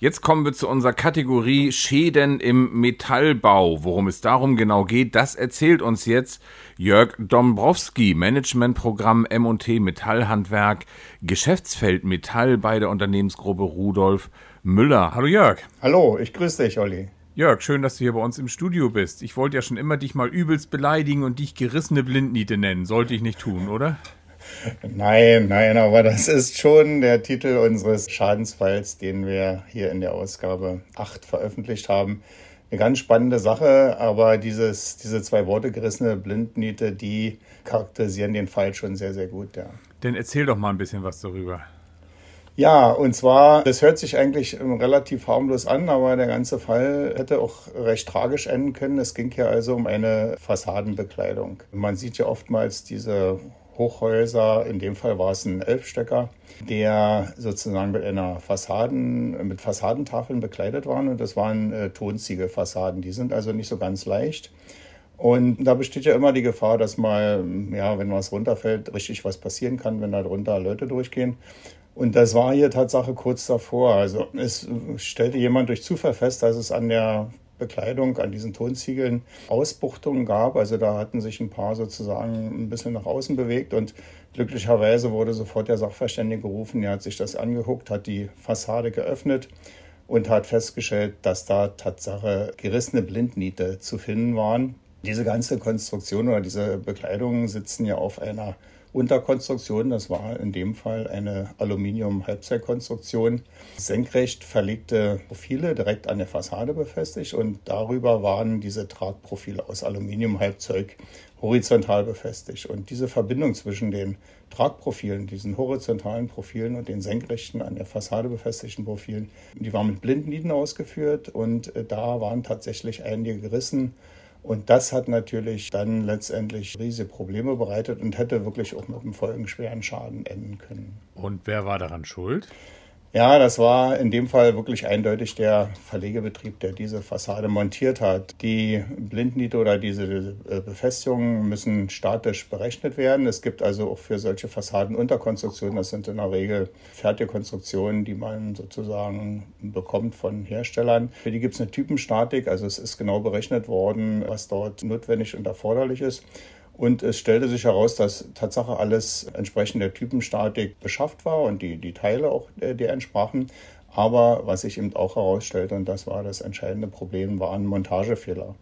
Jetzt kommen wir zu unserer Kategorie Schäden im Metallbau. Worum es darum genau geht, das erzählt uns jetzt Jörg Dombrowski, Managementprogramm M&T Metallhandwerk, Geschäftsfeld Metall bei der Unternehmensgruppe Rudolf Müller. Hallo Jörg. Hallo, ich grüße dich, Olli. Jörg, schön, dass du hier bei uns im Studio bist. Ich wollte ja schon immer dich mal übelst beleidigen und dich gerissene Blindniete nennen. Sollte ich nicht tun, oder? Nein, nein, aber das ist schon der Titel unseres Schadensfalls, den wir hier in der Ausgabe 8 veröffentlicht haben. Eine ganz spannende Sache, aber dieses, diese zwei Worte gerissene Blindniete, die charakterisieren den Fall schon sehr, sehr gut, ja. Dann erzähl doch mal ein bisschen was darüber. Ja, und zwar, das hört sich eigentlich relativ harmlos an, aber der ganze Fall hätte auch recht tragisch enden können. Es ging hier also um eine Fassadenbekleidung. Man sieht ja oftmals diese Hochhäuser. In dem Fall war es ein Elfstöcker, der sozusagen mit einer Fassaden, mit Fassadentafeln bekleidet waren. Und das waren äh, Tonziegelfassaden. Die sind also nicht so ganz leicht. Und da besteht ja immer die Gefahr, dass mal, ja, wenn was runterfällt, richtig was passieren kann, wenn da drunter Leute durchgehen. Und das war hier Tatsache kurz davor. Also es stellte jemand durch Zufall fest, dass es an der Bekleidung, an diesen Tonziegeln Ausbuchtungen gab. Also da hatten sich ein paar sozusagen ein bisschen nach außen bewegt und glücklicherweise wurde sofort der Sachverständige gerufen. Er hat sich das angeguckt, hat die Fassade geöffnet und hat festgestellt, dass da Tatsache gerissene Blindniete zu finden waren. Diese ganze Konstruktion oder diese Bekleidungen sitzen ja auf einer Unterkonstruktion. Das war in dem Fall eine Aluminium-Halbzeitkonstruktion. Senkrecht verlegte Profile direkt an der Fassade befestigt und darüber waren diese Tragprofile aus Aluminium-Halbzeug horizontal befestigt. Und diese Verbindung zwischen den Tragprofilen, diesen horizontalen Profilen und den senkrechten an der Fassade befestigten Profilen, die war mit Blindnieten ausgeführt und äh, da waren tatsächlich einige gerissen und das hat natürlich dann letztendlich riesige Probleme bereitet und hätte wirklich auch mit einem folgenschweren Schaden enden können. Und wer war daran schuld? Ja, das war in dem Fall wirklich eindeutig der Verlegebetrieb, der diese Fassade montiert hat. Die Blindniete oder diese äh, Befestigungen müssen statisch berechnet werden. Es gibt also auch für solche Fassaden Unterkonstruktionen, das sind in der Regel Fertigkonstruktionen, die man sozusagen bekommt von Herstellern. Für die gibt es eine Typenstatik, also es ist genau berechnet worden, was dort notwendig und erforderlich ist. Und es stellte sich heraus, dass Tatsache alles entsprechend der Typenstatik beschafft war und die, die Teile auch äh, der entsprachen. Aber was sich eben auch herausstellte, und das war das entscheidende Problem, waren Montagefehler.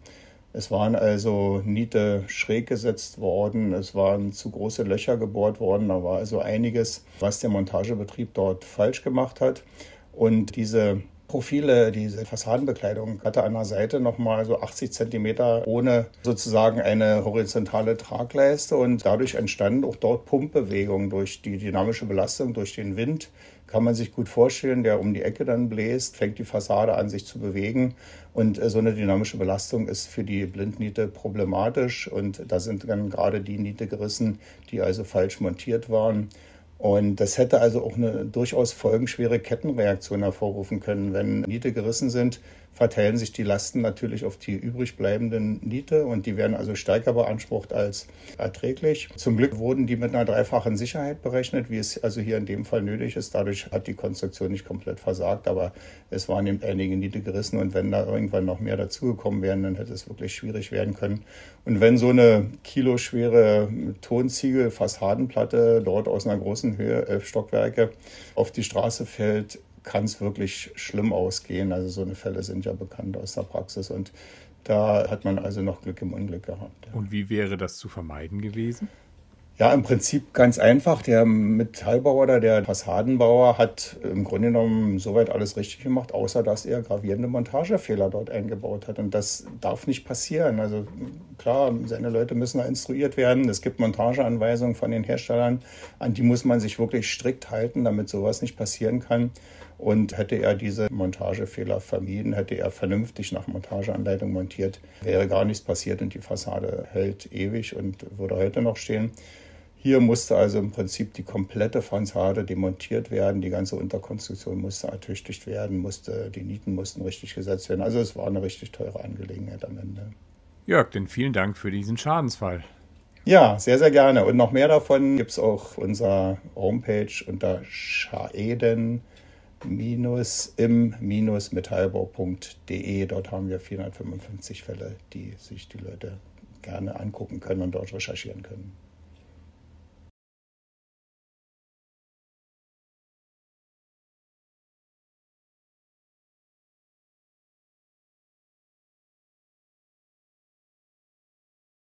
Es waren also Niete schräg gesetzt worden, es waren zu große Löcher gebohrt worden, da war also einiges, was der Montagebetrieb dort falsch gemacht hat. Und diese Profile, diese Fassadenbekleidung hatte an der Seite nochmal so 80 Zentimeter ohne sozusagen eine horizontale Tragleiste und dadurch entstanden auch dort Pumpbewegungen durch die dynamische Belastung, durch den Wind. Kann man sich gut vorstellen, der um die Ecke dann bläst, fängt die Fassade an sich zu bewegen und äh, so eine dynamische Belastung ist für die Blindniete problematisch und da sind dann gerade die Niete gerissen, die also falsch montiert waren. Und das hätte also auch eine durchaus folgenschwere Kettenreaktion hervorrufen können. Wenn Niete gerissen sind, verteilen sich die Lasten natürlich auf die übrig bleibenden Niete und die werden also stärker beansprucht als erträglich. Zum Glück wurden die mit einer dreifachen Sicherheit berechnet, wie es also hier in dem Fall nötig ist. Dadurch hat die Konstruktion nicht komplett versagt, aber es waren eben einige Niete gerissen und wenn da irgendwann noch mehr dazugekommen wären, dann hätte es wirklich schwierig werden können. Und wenn so eine kiloschwere Tonziegel-Fassadenplatte dort aus einer großen Höhe, elf Stockwerke, auf die Straße fällt, kann es wirklich schlimm ausgehen. Also so eine Fälle sind ja bekannt aus der Praxis und da hat man also noch Glück im Unglück gehabt. Ja. Und wie wäre das zu vermeiden gewesen? Ja, im Prinzip ganz einfach. Der Metallbauer oder der Fassadenbauer hat im Grunde genommen soweit alles richtig gemacht, außer dass er gravierende Montagefehler dort eingebaut hat. Und das darf nicht passieren. Also klar, seine Leute müssen da instruiert werden. Es gibt Montageanweisungen von den Herstellern, an die muss man sich wirklich strikt halten, damit sowas nicht passieren kann. Und hätte er diese Montagefehler vermieden, hätte er vernünftig nach Montageanleitung montiert, wäre gar nichts passiert und die Fassade hält ewig und würde heute noch stehen. Hier musste also im Prinzip die komplette Fassade demontiert werden, die ganze Unterkonstruktion musste ertüchtigt werden, musste, die Nieten mussten richtig gesetzt werden. Also es war eine richtig teure Angelegenheit am Ende. Jörg, denn vielen Dank für diesen Schadensfall. Ja, sehr, sehr gerne. Und noch mehr davon gibt es auf unserer Homepage unter schaeden im-metallbau.de. Dort haben wir 455 Fälle, die sich die Leute gerne angucken können und dort recherchieren können.